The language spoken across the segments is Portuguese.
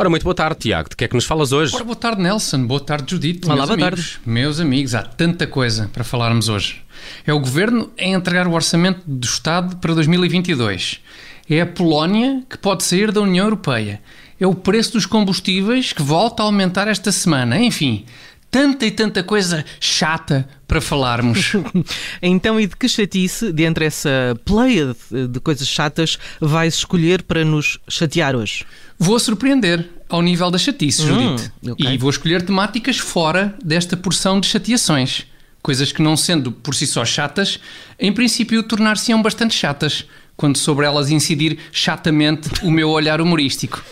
Ora, muito boa tarde, Tiago. De que é que nos falas hoje? Ora, boa tarde, Nelson. Boa tarde, Judite. Olá, meus boa amigos. tarde. Meus amigos, há tanta coisa para falarmos hoje. É o Governo a entregar o Orçamento do Estado para 2022. É a Polónia que pode sair da União Europeia. É o preço dos combustíveis que volta a aumentar esta semana. Enfim, tanta e tanta coisa chata para falarmos. Então, e de que chatice, dentre essa pleia de, coisas chatas, vais escolher para nos chatear hoje? Vou surpreender ao nível da chatice, Judite. Hum, ok. E vou escolher temáticas fora desta porção de chateações. Coisas que, não sendo por si só chatas, em princípio tornar-se-ão bastante chatas, quando sobre elas incidir chatamente o meu olhar humorístico,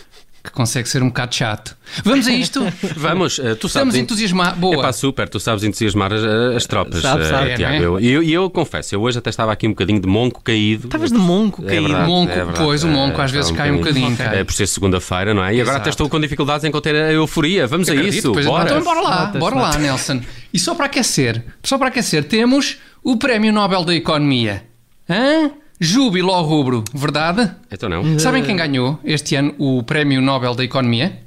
que consegue ser um bocado chato. Vamos a isto? Vamos, eh, tu sabes. Estamos entusiasmados. É Boa. pá, super, tu sabes entusiasmar as, as tropas, Sabe, eh, sabe. Tiago. É, não Eu- E eu, e eu confesso, eu hoje até estava aqui um bocadinho de monco caído. Estavas de monco É caído. verdade, Monco, é verdade. pois, o monco Eh, às vezes estava cai um bocadinho, cai. eh, Por ser segunda-feira, não é? E agora até estou com dificuldades em conter a euforia. Vamos a Acredito, isso, bora. Então bora lá, bora lá. Nelson. E só para aquecer, só para aquecer, temos o Prémio Nobel da Economia. Hã? Júbilo ao rubro, verdade? Então não. Sabem quem ganhou este ano o Prémio Nobel da Economia?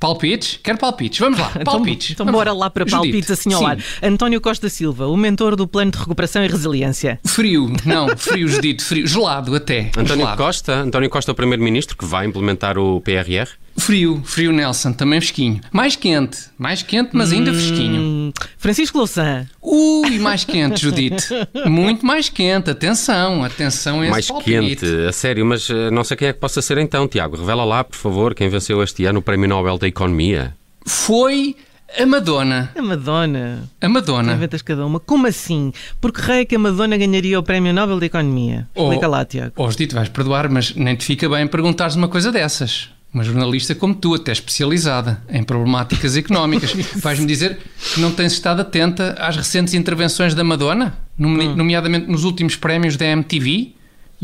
Palpites? Quero palpites. Vamos lá, Então, palpites. então Vamos bora lá para Judite, palpites assim ao sim. ar. António Costa Silva, o mentor do Plano de Recuperação e Resiliência. Frio, não, frio, Judite, frio, gelado até. António gelado. Costa, António Costa é o primeiro-ministro que vai implementar o PRR. Frio, frio, Nelson, também fresquinho. Mais quente, mais quente, mas ainda fresquinho. Francisco Louçã, Ui, mais quente, Judite. Muito mais quente, atenção, atenção a esse Mais palpite. quente, a sério, mas eh, não sei quem é que possa ser então, Tiago. Revela lá, por favor, quem venceu este ano o Prémio Nobel da Economia. Foi a Madonna. a Madonna. A Madonna. Inventas cada uma. Como assim? Porque raio é que a Madonna ganharia o Prémio Nobel da Economia? Oh. Explica lá, Tiago. Ó, Judite, vais perdoar, mas nem te fica bem perguntares uma coisa dessas. Uma jornalista como tu, até especializada em problemáticas económicas. Vais-me dizer que não tens estado atenta às recentes intervenções da Madonna? Nome- Hum. Nomeadamente nos últimos prémios da MTV?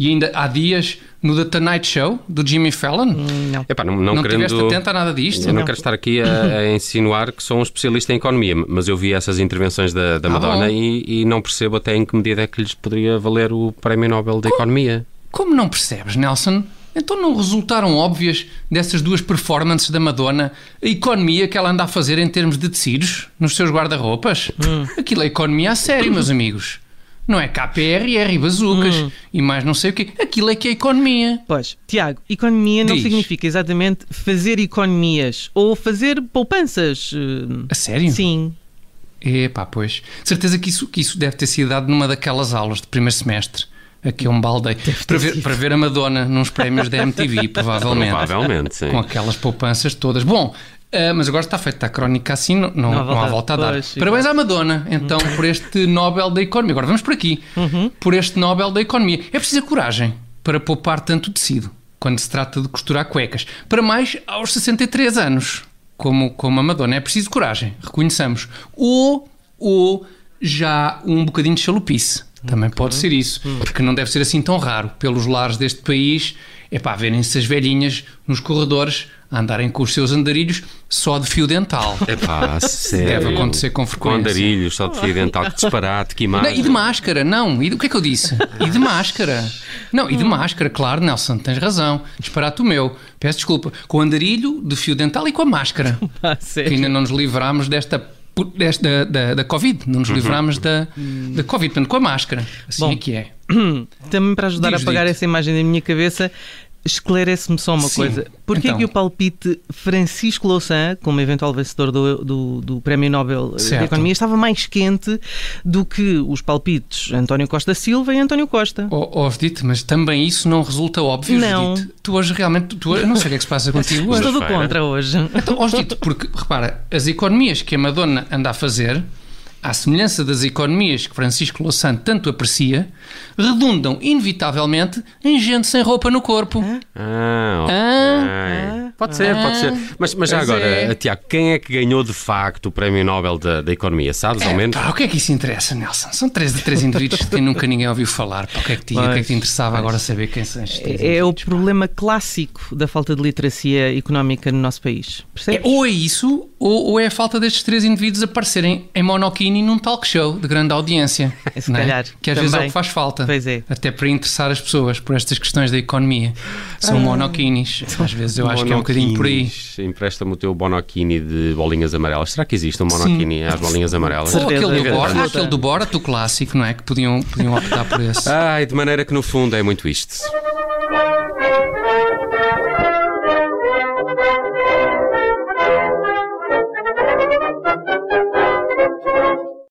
E ainda há dias no The Tonight Show, do Jimmy Fallon? Não. Epá, não, não, não querendo... estiveste atenta a nada disto? Eu não quero estar aqui a, a insinuar que sou um especialista em economia, mas eu vi essas intervenções da, da Ah, Madonna bom. e, e não percebo até em que medida é que lhes poderia valer o Prémio Nobel da Economia. Como não percebes, Nelson? Então não resultaram óbvias dessas duas performances da Madonna a economia que ela anda a fazer em termos de tecidos nos seus guarda-roupas? Aquilo é economia a sério, meus amigos. Não é KPRR e bazucas e mais não sei o quê. Aquilo é que é economia. Pois, Tiago, economia não Diz. significa exatamente fazer economias ou fazer poupanças. eh, A sério? Sim. Epá, pois. Certeza que isso, que isso deve ter sido dado numa daquelas aulas de primeiro semestre. Aqui é um balde para ver, para ver a Madonna nos prémios da MTV, provavelmente. Provavelmente, sim. com aquelas poupanças todas. Bom, ah, mas agora está feita a crónica assim, não, não, Não há não há volta- a dar. pois. Parabéns à Madonna, então, por este Nobel da Economia. Agora vamos por aqui. Por este Nobel da Economia. É preciso coragem para poupar tanto tecido quando se trata de costurar cuecas. Para mais aos 63 anos, como, como a Madonna. É preciso coragem, reconheçamos. Ou, ou já um bocadinho de chalupice. Também pode ser isso, porque não deve ser assim tão raro pelos lares deste país. É para verem-se as velhinhas nos corredores a andarem com os seus andarilhos só de fio dental. Epá, sério. Deve acontecer com Com frequência. andarilhos, só de fio dental, que disparate, que Não, imagem. e de máscara, não. E, de- o que é que eu disse? E de máscara. Não, e de máscara, claro, Nelson, tens razão. Disparate o meu. Peço desculpa. Com o andarilho, de fio dental e com a máscara. Ah, que sério. ainda não nos livramos desta. Desta da, da Covid. Não nos livramos da, da Covid. Portanto, com a máscara. Assim Bom. é que é. Também para ajudar Diz, a apagar essa imagem da minha cabeça, esclarece-me só uma Sim, coisa. Porquê então. que o palpite Francisco Louçã, como eventual vencedor do, do, do Prémio Nobel Certo. da Economia, estava mais quente do que os palpites António Costa Silva e António Costa? Ó oh, Judite, mas também isso não resulta óbvio, Não. Judite. Tu hoje realmente. Tu, eu não sei o que é que se passa contigo hoje. Estou contra hoje. Então, ó, Judite, porque, repara, as economias que a Madonna anda a fazer, à semelhança das economias que Francisco Louçã tanto aprecia, redundam inevitavelmente em gente sem roupa no corpo. Ah, ok. Ah, Pode ser, pode ser. Mas, mas já agora, é. Tiago, quem é que ganhou de facto o Prémio Nobel da, da Economia? Sabes, ao menos? Pá, o que é que isso interessa, Nelson? São três de três indivíduos que nunca ninguém ouviu falar. Pá, o, que é que te, que é que te interessava agora saber quem são estes três É, é o problema clássico da falta de literacia económica no nosso país. É, Percebes? ou é isso, ou, ou é a falta destes três indivíduos aparecerem em monokini num talk show de grande audiência. Se não é? calhar, Que às vezes é o também. que faz falta. Pois é. Até para interessar as pessoas por estas questões da economia. São monoquinis. Às vezes eu acho que é um bocadinho por aí. Empresta-me o teu monokini de bolinhas amarelas. Será que existe um monokini às bolinhas amarelas? Ou aquele do é Bora, verdade. aquele do Bora, do clássico, não é? Que podiam, podiam optar por esse. Ai, de maneira que no fundo é muito isto.